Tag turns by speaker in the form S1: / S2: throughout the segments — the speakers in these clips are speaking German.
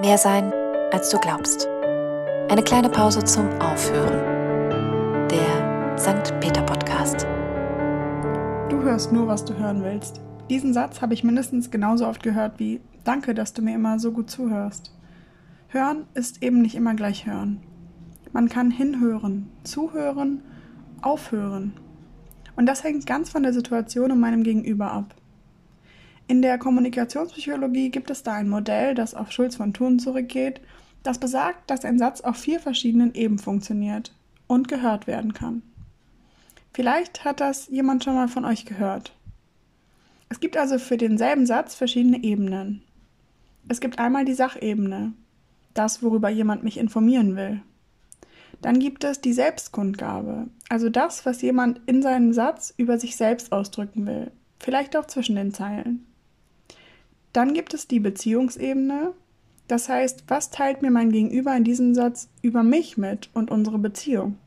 S1: Mehr sein, als du glaubst. Eine kleine Pause zum Aufhören. Der St. Peter Podcast.
S2: Du hörst nur, was du hören willst. Diesen Satz habe ich mindestens genauso oft gehört wie Danke, dass du mir immer so gut zuhörst. Hören ist eben nicht immer gleich hören. Man kann hinhören, zuhören, aufhören. Und das hängt ganz von der Situation und meinem Gegenüber ab. In der Kommunikationspsychologie gibt es da ein Modell, das auf Schulz von Thun zurückgeht, das besagt, dass ein Satz auf vier verschiedenen Ebenen funktioniert und gehört werden kann. Vielleicht hat das jemand schon mal von euch gehört. Es gibt also für denselben Satz verschiedene Ebenen. Es gibt einmal die Sachebene, das, worüber jemand mich informieren will. Dann gibt es die Selbstkundgabe, also das, was jemand in seinem Satz über sich selbst ausdrücken will, vielleicht auch zwischen den Zeilen. Dann gibt es die Beziehungsebene. Das heißt, was teilt mir mein Gegenüber in diesem Satz über mich mit und unsere Beziehung?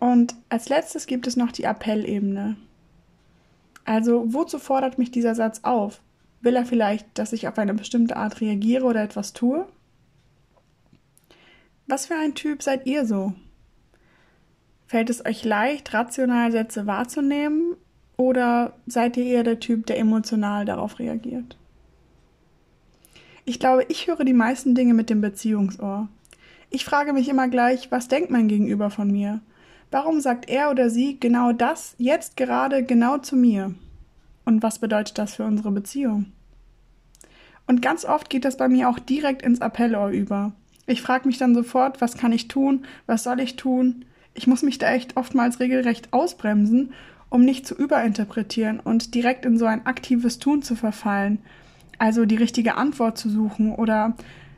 S2: Und als letztes gibt es noch die Appellebene. Also, wozu fordert mich dieser Satz auf? Will er vielleicht, dass ich auf eine bestimmte Art reagiere oder etwas tue? Was für ein Typ seid ihr so? Fällt es euch leicht, rational Sätze wahrzunehmen oder seid ihr eher der Typ, der emotional darauf reagiert? Ich glaube, ich höre die meisten Dinge mit dem Beziehungsohr. Ich frage mich immer gleich, was denkt mein Gegenüber von mir? Warum sagt er oder sie genau das jetzt gerade genau zu mir? Und was bedeutet das für unsere Beziehung? Und ganz oft geht das bei mir auch direkt ins Appellohr über. Ich frage mich dann sofort, was kann ich tun? Was soll ich tun? Ich muss mich da echt oftmals regelrecht ausbremsen um nicht zu überinterpretieren und direkt in so ein aktives Tun zu verfallen, also die richtige Antwort zu suchen oder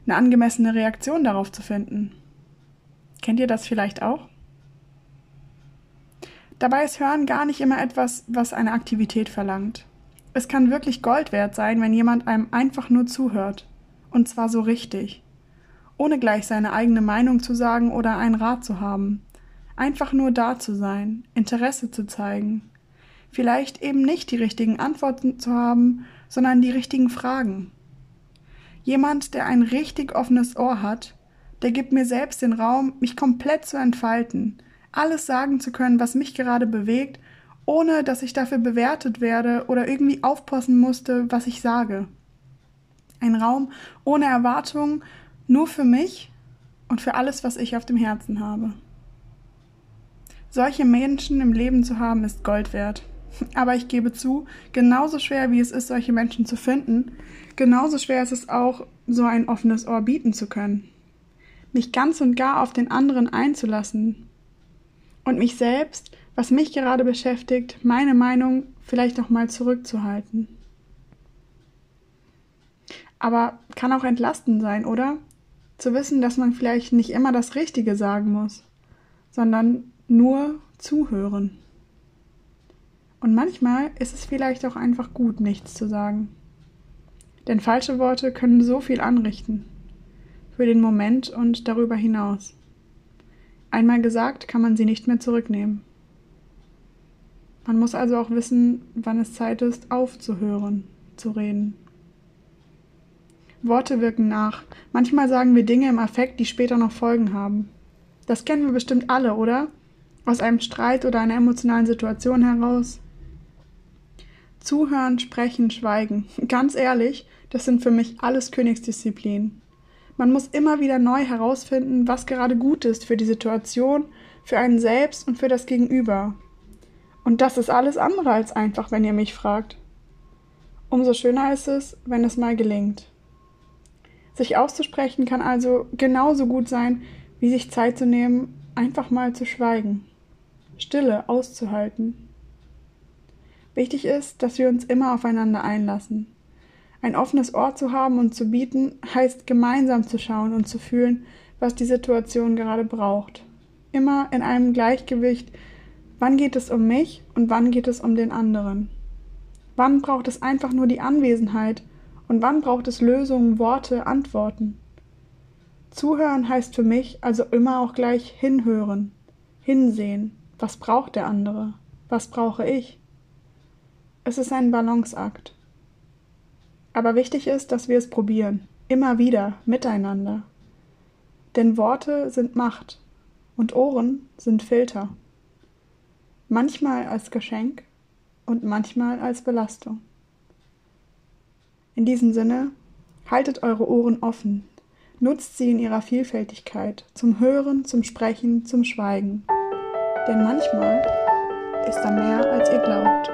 S2: eine angemessene Reaktion darauf zu finden. Kennt ihr das vielleicht auch? Dabei ist Hören gar nicht immer etwas, was eine Aktivität verlangt. Es kann wirklich Gold wert sein, wenn jemand einem einfach nur zuhört. Und zwar so richtig. Ohne gleich seine eigene Meinung zu sagen oder einen Rat zu haben. Einfach nur da zu sein, Interesse zu zeigen. Vielleicht eben nicht die richtigen Antworten zu haben, sondern die richtigen Fragen. Jemand, der ein richtig offenes Ohr hat, der gibt mir selbst den Raum, mich komplett zu entfalten, alles sagen zu können, was mich gerade bewegt, ohne dass ich dafür bewertet werde oder irgendwie aufpassen musste, was ich sage. Ein Raum ohne Erwartungen, nur für mich und für alles, was ich auf dem Herzen habe. Solche Menschen im Leben zu haben, ist Gold wert. Aber ich gebe zu, genauso schwer wie es ist, solche Menschen zu finden, genauso schwer ist es auch, so ein offenes Ohr bieten zu können. Mich ganz und gar auf den anderen einzulassen. Und mich selbst, was mich gerade beschäftigt, meine Meinung vielleicht auch mal zurückzuhalten. Aber kann auch entlastend sein, oder? Zu wissen, dass man vielleicht nicht immer das Richtige sagen muss, sondern nur zuhören. Und manchmal ist es vielleicht auch einfach gut, nichts zu sagen. Denn falsche Worte können so viel anrichten. Für den Moment und darüber hinaus. Einmal gesagt, kann man sie nicht mehr zurücknehmen. Man muss also auch wissen, wann es Zeit ist, aufzuhören, zu reden. Worte wirken nach. Manchmal sagen wir Dinge im Affekt, die später noch Folgen haben. Das kennen wir bestimmt alle, oder? Aus einem Streit oder einer emotionalen Situation heraus. Zuhören, sprechen, schweigen. Ganz ehrlich, das sind für mich alles Königsdisziplinen. Man muss immer wieder neu herausfinden, was gerade gut ist für die Situation, für einen selbst und für das Gegenüber. Und das ist alles andere als einfach, wenn ihr mich fragt. Umso schöner ist es, wenn es mal gelingt. Sich auszusprechen kann also genauso gut sein, wie sich Zeit zu nehmen, einfach mal zu schweigen. Stille auszuhalten. Wichtig ist, dass wir uns immer aufeinander einlassen. Ein offenes Ohr zu haben und zu bieten, heißt gemeinsam zu schauen und zu fühlen, was die Situation gerade braucht. Immer in einem Gleichgewicht, wann geht es um mich und wann geht es um den anderen. Wann braucht es einfach nur die Anwesenheit und wann braucht es Lösungen, Worte, Antworten. Zuhören heißt für mich also immer auch gleich hinhören, hinsehen, was braucht der andere? Was brauche ich? Es ist ein Balanceakt. Aber wichtig ist, dass wir es probieren. immer wieder miteinander. Denn Worte sind Macht und Ohren sind Filter. Manchmal als Geschenk und manchmal als Belastung. In diesem Sinne, haltet eure Ohren offen, nutzt sie in ihrer Vielfältigkeit zum Hören, zum Sprechen, zum Schweigen. Denn manchmal ist da mehr, als ihr glaubt.